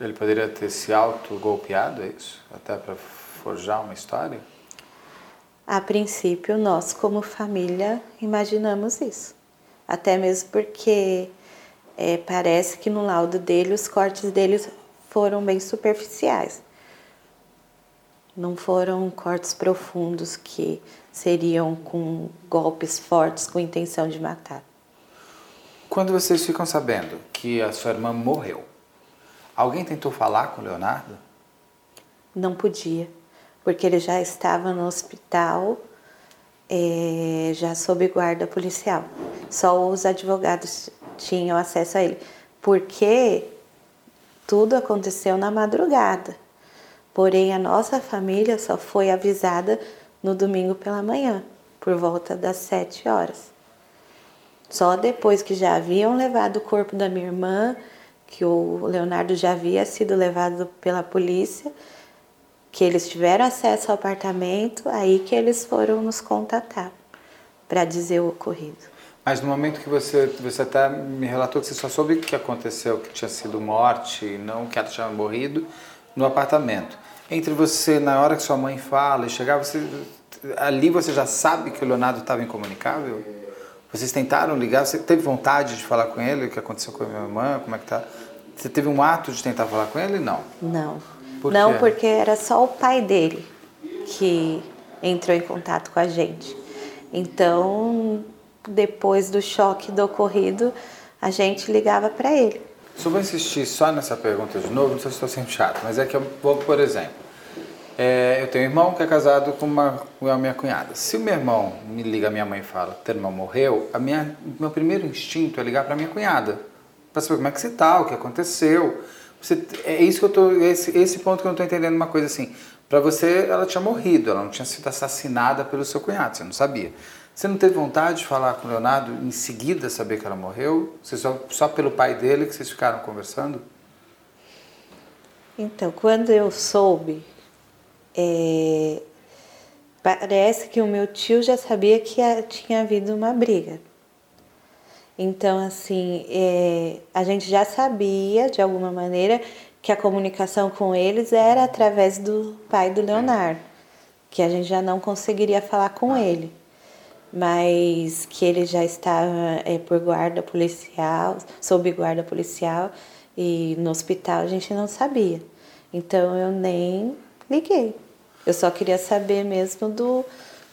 Ele poderia ter se auto-golpeado, é isso? Até para forjar uma história? A princípio, nós, como família, imaginamos isso. Até mesmo porque é, parece que no laudo dele, os cortes dele foram bem superficiais. Não foram cortes profundos que seriam com golpes fortes com intenção de matar. Quando vocês ficam sabendo que a sua irmã morreu, alguém tentou falar com o Leonardo? Não podia, porque ele já estava no hospital, é, já sob guarda policial. Só os advogados tinham acesso a ele. Porque tudo aconteceu na madrugada. Porém, a nossa família só foi avisada no domingo pela manhã, por volta das sete horas. Só depois que já haviam levado o corpo da minha irmã, que o Leonardo já havia sido levado pela polícia, que eles tiveram acesso ao apartamento, aí que eles foram nos contatar para dizer o ocorrido. Mas no momento que você você até me relatou que você só soube que aconteceu, que tinha sido morte, não que ela tinha morrido no apartamento. Entre você na hora que sua mãe fala e chegar, você ali você já sabe que o Leonardo estava incomunicável? Vocês tentaram ligar? Você teve vontade de falar com ele? O que aconteceu com a minha irmã? Como é que tá? Você teve um ato de tentar falar com ele? Não. Não. Por não, porque era só o pai dele que entrou em contato com a gente. Então, depois do choque do ocorrido, a gente ligava para ele. Só vou insistir só nessa pergunta de novo, não sei se estou sendo chato, mas é que eu vou, por exemplo, é, eu tenho um irmão que é casado com, uma, com a minha cunhada. Se o meu irmão me liga, minha mãe fala, teu irmão morreu, a minha, meu primeiro instinto é ligar para minha cunhada, para saber como é que você está, o que aconteceu. Você, é isso que eu tô, esse, esse ponto que eu não estou entendendo uma coisa assim. Para você, ela tinha morrido, ela não tinha sido assassinada pelo seu cunhado, você não sabia. Você não teve vontade de falar com o Leonardo em seguida saber que ela morreu? Você só, só pelo pai dele que vocês ficaram conversando? Então, quando eu soube, é, parece que o meu tio já sabia que tinha havido uma briga. Então, assim, é, a gente já sabia, de alguma maneira, que a comunicação com eles era através do pai do Leonardo, que a gente já não conseguiria falar com ele, mas que ele já estava é, por guarda policial, sob guarda policial, e no hospital a gente não sabia. Então eu nem liguei. Eu só queria saber mesmo do,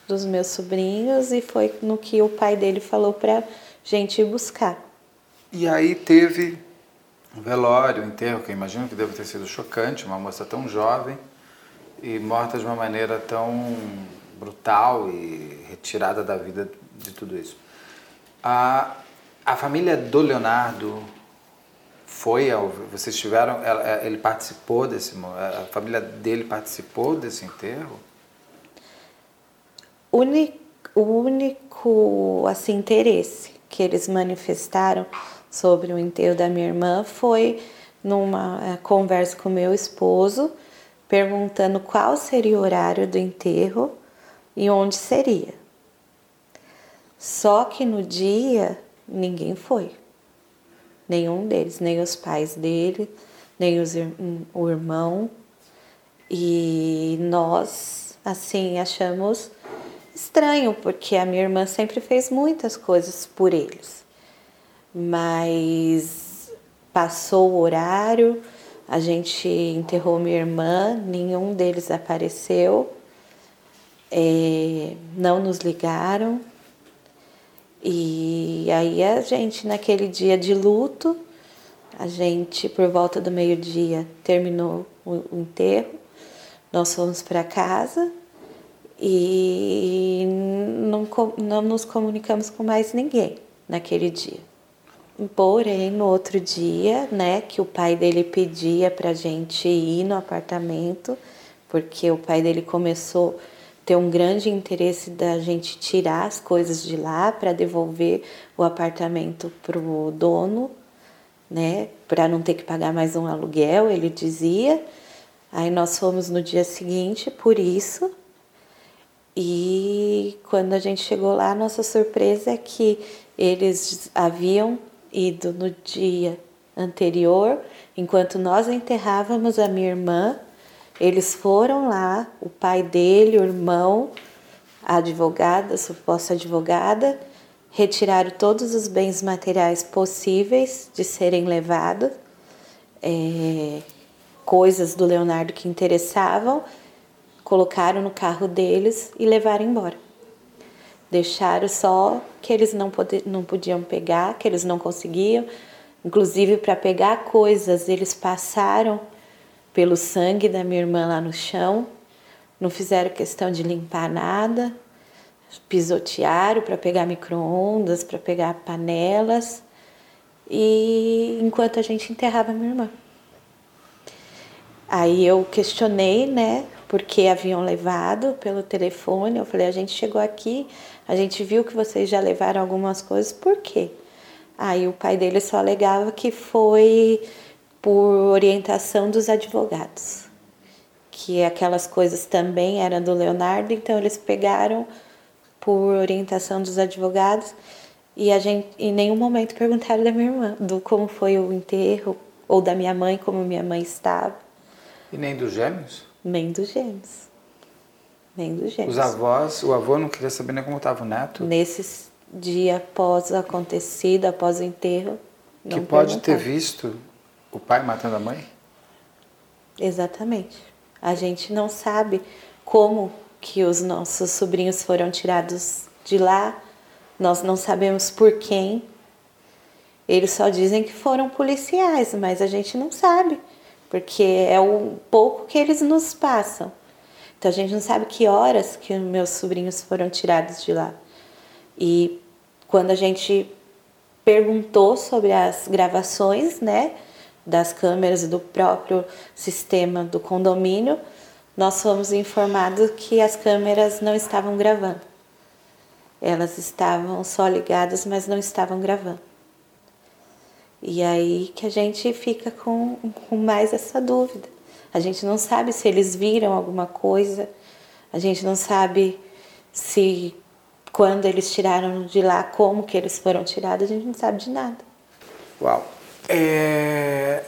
dos meus sobrinhos e foi no que o pai dele falou para gente ir buscar. E aí teve um velório, um enterro, que eu imagino que deve ter sido chocante, uma moça tão jovem e morta de uma maneira tão brutal e retirada da vida de tudo isso. A, a família do Leonardo foi ao, vocês tiveram ele participou desse a família dele participou desse enterro o único assim interesse que eles manifestaram sobre o enterro da minha irmã foi numa eh, conversa com meu esposo, perguntando qual seria o horário do enterro e onde seria. Só que no dia ninguém foi. Nenhum deles, nem os pais dele, nem os, o irmão. E nós, assim, achamos estranho, porque a minha irmã sempre fez muitas coisas por eles. Mas passou o horário, a gente enterrou minha irmã, nenhum deles apareceu, é, não nos ligaram. E aí a gente, naquele dia de luto, a gente, por volta do meio-dia, terminou o enterro, nós fomos para casa e não, não nos comunicamos com mais ninguém naquele dia. Porém, no outro dia, né, que o pai dele pedia para gente ir no apartamento, porque o pai dele começou ter um grande interesse da gente tirar as coisas de lá para devolver o apartamento para o dono, né, para não ter que pagar mais um aluguel, ele dizia. Aí nós fomos no dia seguinte, por isso, e quando a gente chegou lá, nossa surpresa é que eles haviam ido no dia anterior, enquanto nós enterrávamos a minha irmã, eles foram lá, o pai dele, o irmão, a advogada, a suposta advogada, retiraram todos os bens materiais possíveis de serem levados, é, coisas do Leonardo que interessavam, colocaram no carro deles e levaram embora. Deixaram só que eles não, não podiam pegar, que eles não conseguiam. Inclusive, para pegar coisas, eles passaram pelo sangue da minha irmã lá no chão, não fizeram questão de limpar nada, pisotearam para pegar micro-ondas, para pegar panelas, e enquanto a gente enterrava minha irmã. Aí eu questionei, né, porque haviam levado pelo telefone. Eu falei: a gente chegou aqui, a gente viu que vocês já levaram algumas coisas, por quê? Aí o pai dele só alegava que foi por orientação dos advogados, que aquelas coisas também eram do Leonardo, então eles pegaram por orientação dos advogados e a gente em nenhum momento perguntaram da minha irmã, do como foi o enterro ou da minha mãe, como minha mãe estava. E nem dos gêmeos? Nem dos gêmeos. Nem dos gêmeos. Os avós, o avô não queria saber nem como estava o neto? Nesses dia após o acontecido, após o enterro. que pode ter visto o pai matando a mãe? Exatamente. A gente não sabe como que os nossos sobrinhos foram tirados de lá. Nós não sabemos por quem. Eles só dizem que foram policiais, mas a gente não sabe, porque é o pouco que eles nos passam. Então a gente não sabe que horas que meus sobrinhos foram tirados de lá. E quando a gente perguntou sobre as gravações, né, das câmeras do próprio sistema do condomínio, nós fomos informados que as câmeras não estavam gravando. Elas estavam só ligadas, mas não estavam gravando. E aí que a gente fica com, com mais essa dúvida. A gente não sabe se eles viram alguma coisa, a gente não sabe se quando eles tiraram de lá, como que eles foram tirados, a gente não sabe de nada. Uau. É...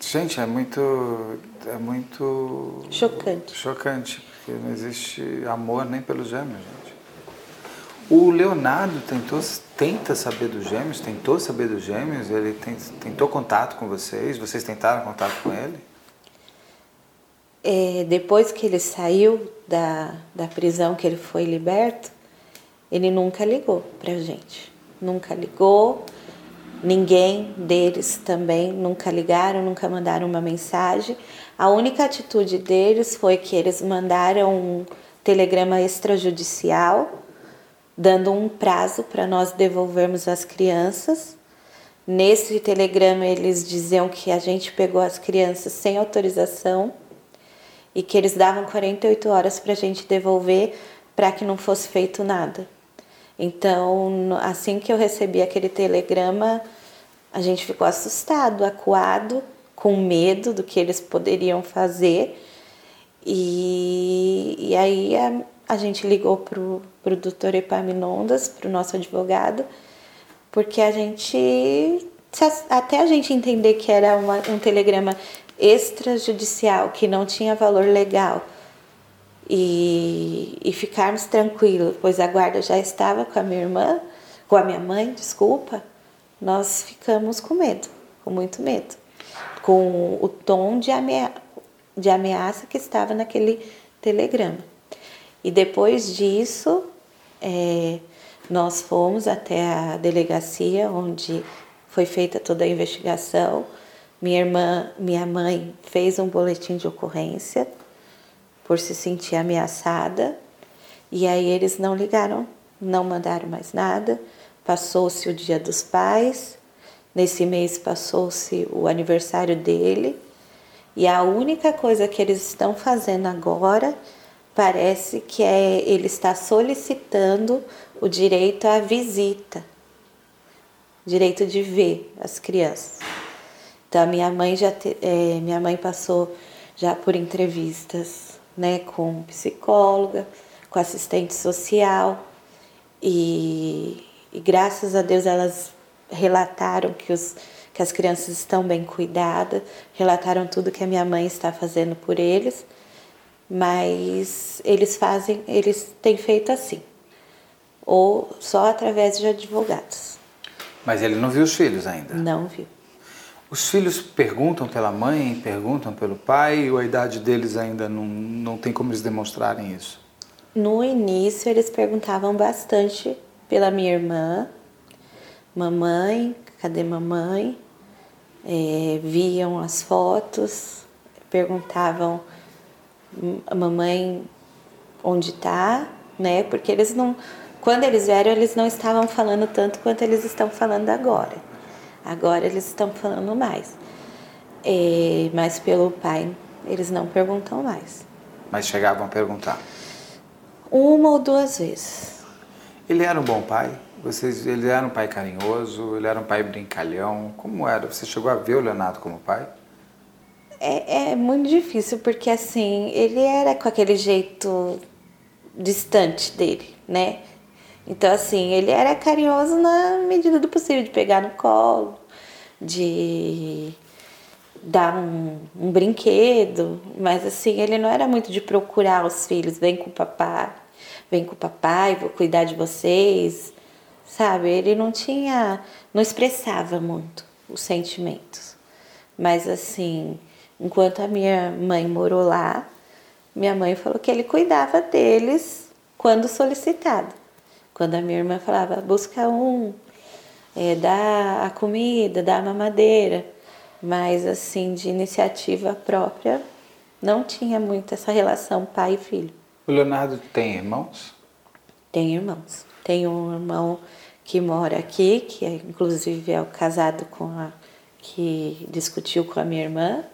Gente, é muito, é muito chocante. Chocante, porque não existe amor nem pelos gêmeos, gente. O Leonardo tentou, tenta saber dos gêmeos, tentou saber dos gêmeos, ele tentou contato com vocês, vocês tentaram contato com ele? É, depois que ele saiu da, da prisão, que ele foi liberto, ele nunca ligou para a gente. Nunca ligou, ninguém deles também nunca ligaram, nunca mandaram uma mensagem. A única atitude deles foi que eles mandaram um telegrama extrajudicial, dando um prazo para nós devolvermos as crianças. Nesse telegrama, eles diziam que a gente pegou as crianças sem autorização e que eles davam 48 horas para a gente devolver para que não fosse feito nada. Então, assim que eu recebi aquele telegrama, a gente ficou assustado, acuado, com medo do que eles poderiam fazer. E, e aí a, a gente ligou pro, pro doutor Epaminondas, pro nosso advogado, porque a gente, até a gente entender que era uma, um telegrama extrajudicial, que não tinha valor legal, e, e ficarmos tranquilos, pois a guarda já estava com a minha irmã, com a minha mãe, desculpa, nós ficamos com medo, com muito medo, com o tom de, amea de ameaça que estava naquele telegrama. E depois disso, é, nós fomos até a delegacia onde foi feita toda a investigação. Minha irmã, minha mãe fez um boletim de ocorrência por se sentir ameaçada. E aí eles não ligaram, não mandaram mais nada. Passou-se o Dia dos Pais, nesse mês passou-se o aniversário dele. E a única coisa que eles estão fazendo agora parece que é ele está solicitando o direito à visita, direito de ver as crianças. Então minha mãe já te, é, minha mãe passou já por entrevistas né, com psicóloga, com assistente social e, e graças a Deus elas relataram que, os, que as crianças estão bem cuidadas, relataram tudo que a minha mãe está fazendo por eles, mas eles fazem, eles têm feito assim, ou só através de advogados. Mas ele não viu os filhos ainda? Não viu. Os filhos perguntam pela mãe, perguntam pelo pai, ou a idade deles ainda não, não tem como eles demonstrarem isso? No início, eles perguntavam bastante pela minha irmã. Mamãe, cadê mamãe? É, viam as fotos, perguntavam a mamãe onde está, né? Porque eles não, quando eles vieram, eles não estavam falando tanto quanto eles estão falando agora. Agora eles estão falando mais. É, mas pelo pai, eles não perguntam mais. Mas chegavam a perguntar? Uma ou duas vezes. Ele era um bom pai? Vocês, ele era um pai carinhoso? Ele era um pai brincalhão? Como era? Você chegou a ver o Leonardo como pai? É, é muito difícil, porque assim, ele era com aquele jeito distante dele, né? Então, assim, ele era carinhoso na medida do possível, de pegar no colo, de dar um, um brinquedo, mas assim, ele não era muito de procurar os filhos, vem com o papai, vem com o papai, vou cuidar de vocês, sabe? Ele não tinha, não expressava muito os sentimentos. Mas assim, enquanto a minha mãe morou lá, minha mãe falou que ele cuidava deles quando solicitado. Quando a minha irmã falava, busca um, é, dá a comida, dá a mamadeira mas assim, de iniciativa própria, não tinha muito essa relação pai e filho. O Leonardo tem irmãos? Tem irmãos. Tem um irmão que mora aqui, que é, inclusive é o casado com a que discutiu com a minha irmã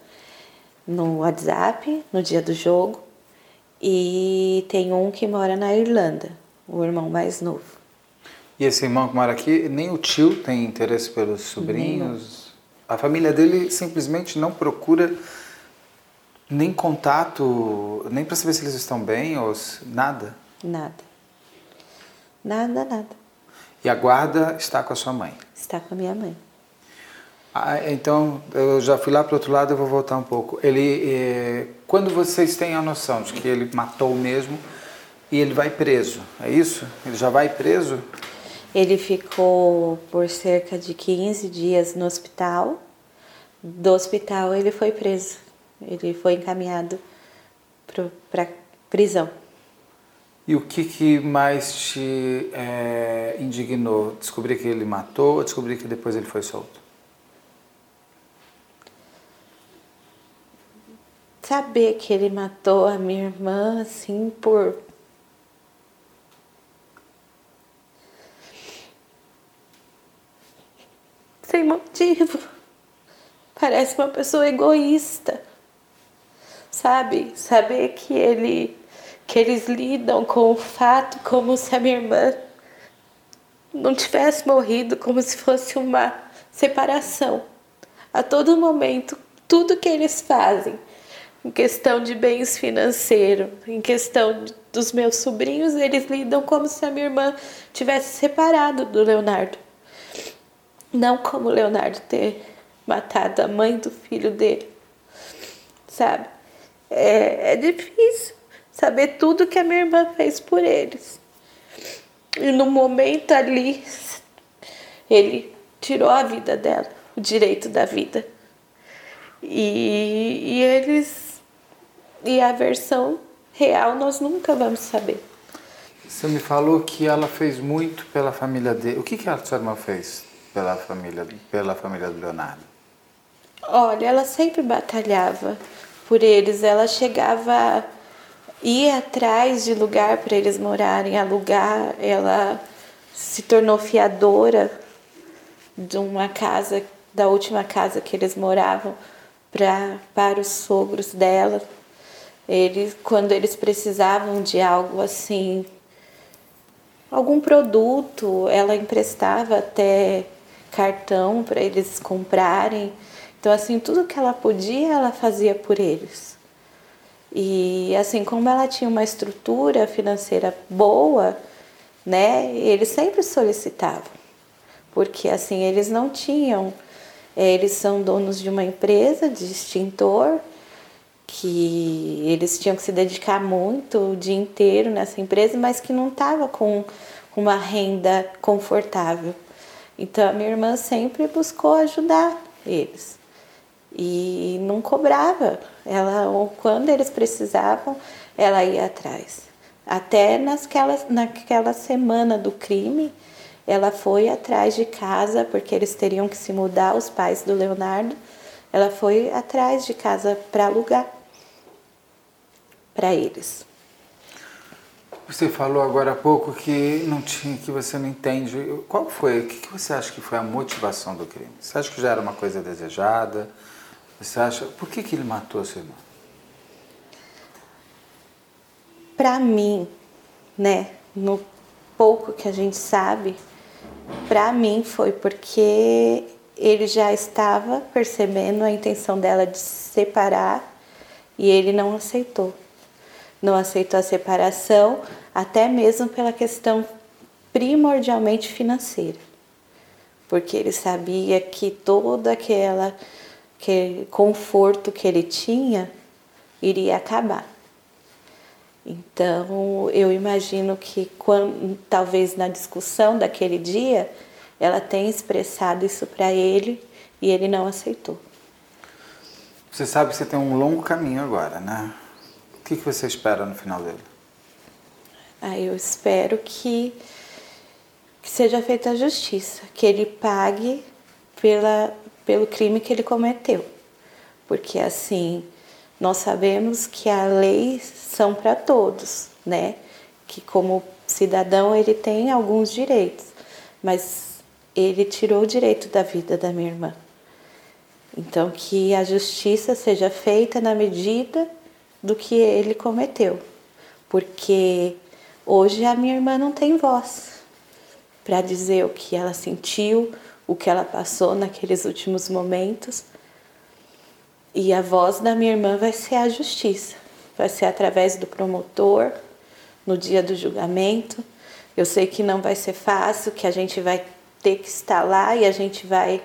no WhatsApp no dia do jogo. E tem um que mora na Irlanda, o irmão mais novo. E esse irmão que mora aqui, nem o tio tem interesse pelos sobrinhos? A família dele simplesmente não procura nem contato, nem para saber se eles estão bem ou se, nada? Nada. Nada, nada. E a guarda está com a sua mãe? Está com a minha mãe. Ah, então, eu já fui lá para o outro lado, eu vou voltar um pouco. Ele, eh, quando vocês têm a noção de que ele matou mesmo e ele vai preso, é isso? Ele já vai preso? Ele ficou por cerca de 15 dias no hospital. Do hospital ele foi preso. Ele foi encaminhado para prisão. E o que, que mais te é, indignou? Descobrir que ele matou ou descobrir que depois ele foi solto? Saber que ele matou a minha irmã, assim, por sem motivo. Parece uma pessoa egoísta. Sabe? Saber que ele que eles lidam com o fato como se a minha irmã não tivesse morrido, como se fosse uma separação. A todo momento, tudo que eles fazem, em questão de bens financeiros, em questão dos meus sobrinhos, eles lidam como se a minha irmã tivesse separado do Leonardo. Não como Leonardo ter matado a mãe do filho dele. Sabe? É, é difícil saber tudo que a minha irmã fez por eles. E no momento ali, ele tirou a vida dela, o direito da vida. E, e eles. E a versão real nós nunca vamos saber. Você me falou que ela fez muito pela família dele. O que, que a sua irmã fez? Pela família, pela família do Leonardo? Olha, ela sempre batalhava por eles. Ela chegava ir atrás de lugar para eles morarem, alugar. Ela se tornou fiadora de uma casa, da última casa que eles moravam, pra, para os sogros dela. Eles, quando eles precisavam de algo assim, algum produto, ela emprestava até cartão para eles comprarem. Então, assim, tudo que ela podia, ela fazia por eles. E, assim, como ela tinha uma estrutura financeira boa, né, eles sempre solicitavam. Porque, assim, eles não tinham. É, eles são donos de uma empresa de extintor, que eles tinham que se dedicar muito o dia inteiro nessa empresa, mas que não estava com uma renda confortável. Então minha irmã sempre buscou ajudar eles e não cobrava. Ela, quando eles precisavam, ela ia atrás. Até nasquela, naquela semana do crime, ela foi atrás de casa, porque eles teriam que se mudar, os pais do Leonardo. Ela foi atrás de casa para alugar para eles. Você falou agora há pouco que não tinha, que você não entende. Qual foi? O que você acha que foi a motivação do crime? Você acha que já era uma coisa desejada? Você acha? Por que, que ele matou a sua irmã? para mim, né, no pouco que a gente sabe, para mim foi porque ele já estava percebendo a intenção dela de se separar e ele não aceitou. Não aceitou a separação, até mesmo pela questão primordialmente financeira. Porque ele sabia que todo aquela que conforto que ele tinha iria acabar. Então, eu imagino que quando, talvez na discussão daquele dia, ela tenha expressado isso para ele e ele não aceitou. Você sabe que você tem um longo caminho agora, né? Que, que você espera no final dele? Ah, eu espero que, que seja feita a justiça, que ele pague pela, pelo crime que ele cometeu. Porque assim, nós sabemos que a lei são para todos, né? Que como cidadão ele tem alguns direitos, mas ele tirou o direito da vida da minha irmã. Então que a justiça seja feita na medida do que ele cometeu, porque hoje a minha irmã não tem voz para dizer o que ela sentiu, o que ela passou naqueles últimos momentos e a voz da minha irmã vai ser a justiça, vai ser através do promotor, no dia do julgamento. Eu sei que não vai ser fácil, que a gente vai ter que estar lá e a gente vai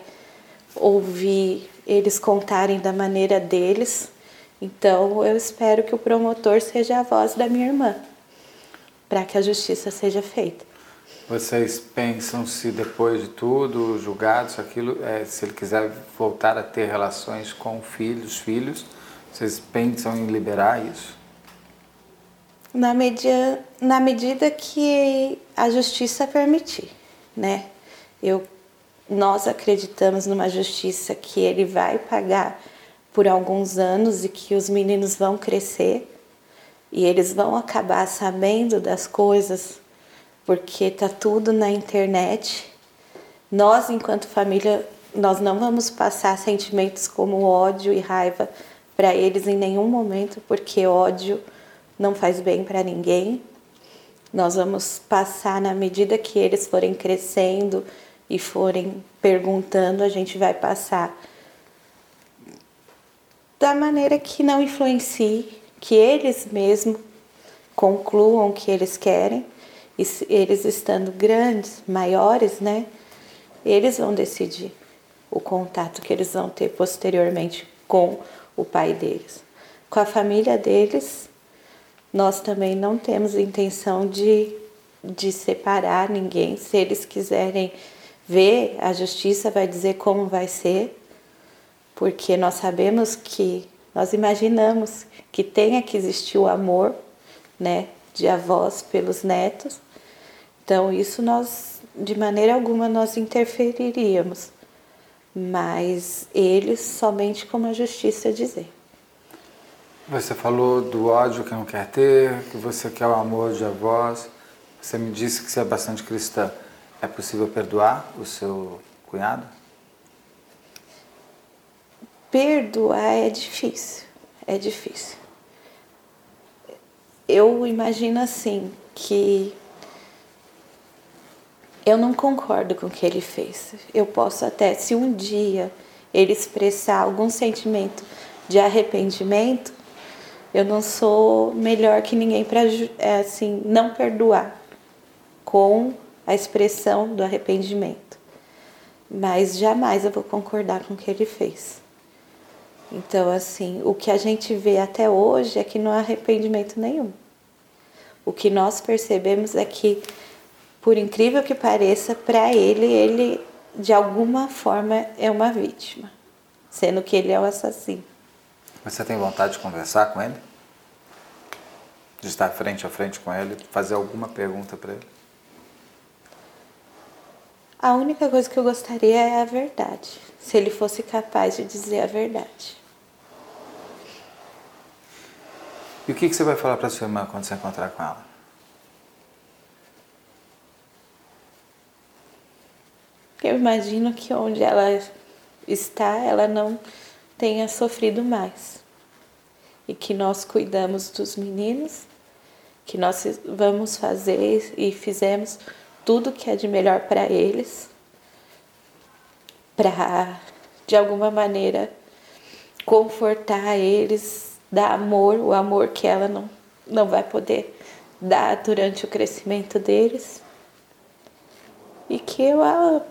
ouvir eles contarem da maneira deles. Então eu espero que o promotor seja a voz da minha irmã, para que a justiça seja feita. Vocês pensam se depois de tudo, julgado, se aquilo, é, se ele quiser voltar a ter relações com filhos, filhos, vocês pensam em liberar isso? Na medida, na medida que a justiça permitir, né? Eu, nós acreditamos numa justiça que ele vai pagar por alguns anos e que os meninos vão crescer e eles vão acabar sabendo das coisas porque tá tudo na internet. Nós, enquanto família, nós não vamos passar sentimentos como ódio e raiva para eles em nenhum momento, porque ódio não faz bem para ninguém. Nós vamos passar na medida que eles forem crescendo e forem perguntando, a gente vai passar da maneira que não influencie, que eles mesmos concluam o que eles querem eles estando grandes, maiores, né? Eles vão decidir o contato que eles vão ter posteriormente com o pai deles. Com a família deles, nós também não temos intenção de, de separar ninguém. Se eles quiserem ver, a justiça vai dizer como vai ser, porque nós sabemos que, nós imaginamos que tenha que existir o amor, né, de avós pelos netos, então, isso nós, de maneira alguma, nós interferiríamos, mas eles somente como a justiça dizer. Você falou do ódio que não quer ter, que você quer o amor de avós. Você me disse que você é bastante cristã. É possível perdoar o seu cunhado? Perdoar é difícil, é difícil. Eu imagino assim que eu não concordo com o que ele fez. Eu posso até, se um dia ele expressar algum sentimento de arrependimento, eu não sou melhor que ninguém para é, assim não perdoar com a expressão do arrependimento. Mas jamais eu vou concordar com o que ele fez. Então, assim, o que a gente vê até hoje é que não há arrependimento nenhum. O que nós percebemos é que por incrível que pareça, para ele, ele de alguma forma é uma vítima, sendo que ele é o assassino. Você tem vontade de conversar com ele? De estar frente a frente com ele, fazer alguma pergunta para ele? A única coisa que eu gostaria é a verdade. Se ele fosse capaz de dizer a verdade. E o que, que você vai falar para sua irmã quando você encontrar com ela? Eu imagino que onde ela está, ela não tenha sofrido mais. E que nós cuidamos dos meninos que nós vamos fazer e fizemos tudo que é de melhor para eles, para de alguma maneira confortar eles, dar amor, o amor que ela não, não vai poder dar durante o crescimento deles. E que eu a amo.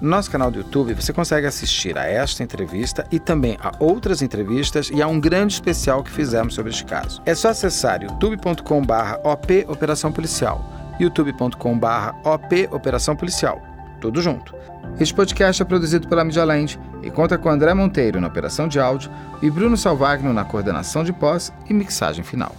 No nosso canal do YouTube você consegue assistir a esta entrevista e também a outras entrevistas e a um grande especial que fizemos sobre este caso. É só acessar youtube.com/op Operação Policial, youtube.com/op Operação Policial, tudo junto. Este podcast é produzido pela Media Land e conta com André Monteiro na operação de áudio e Bruno Salvagno na coordenação de pós e mixagem final.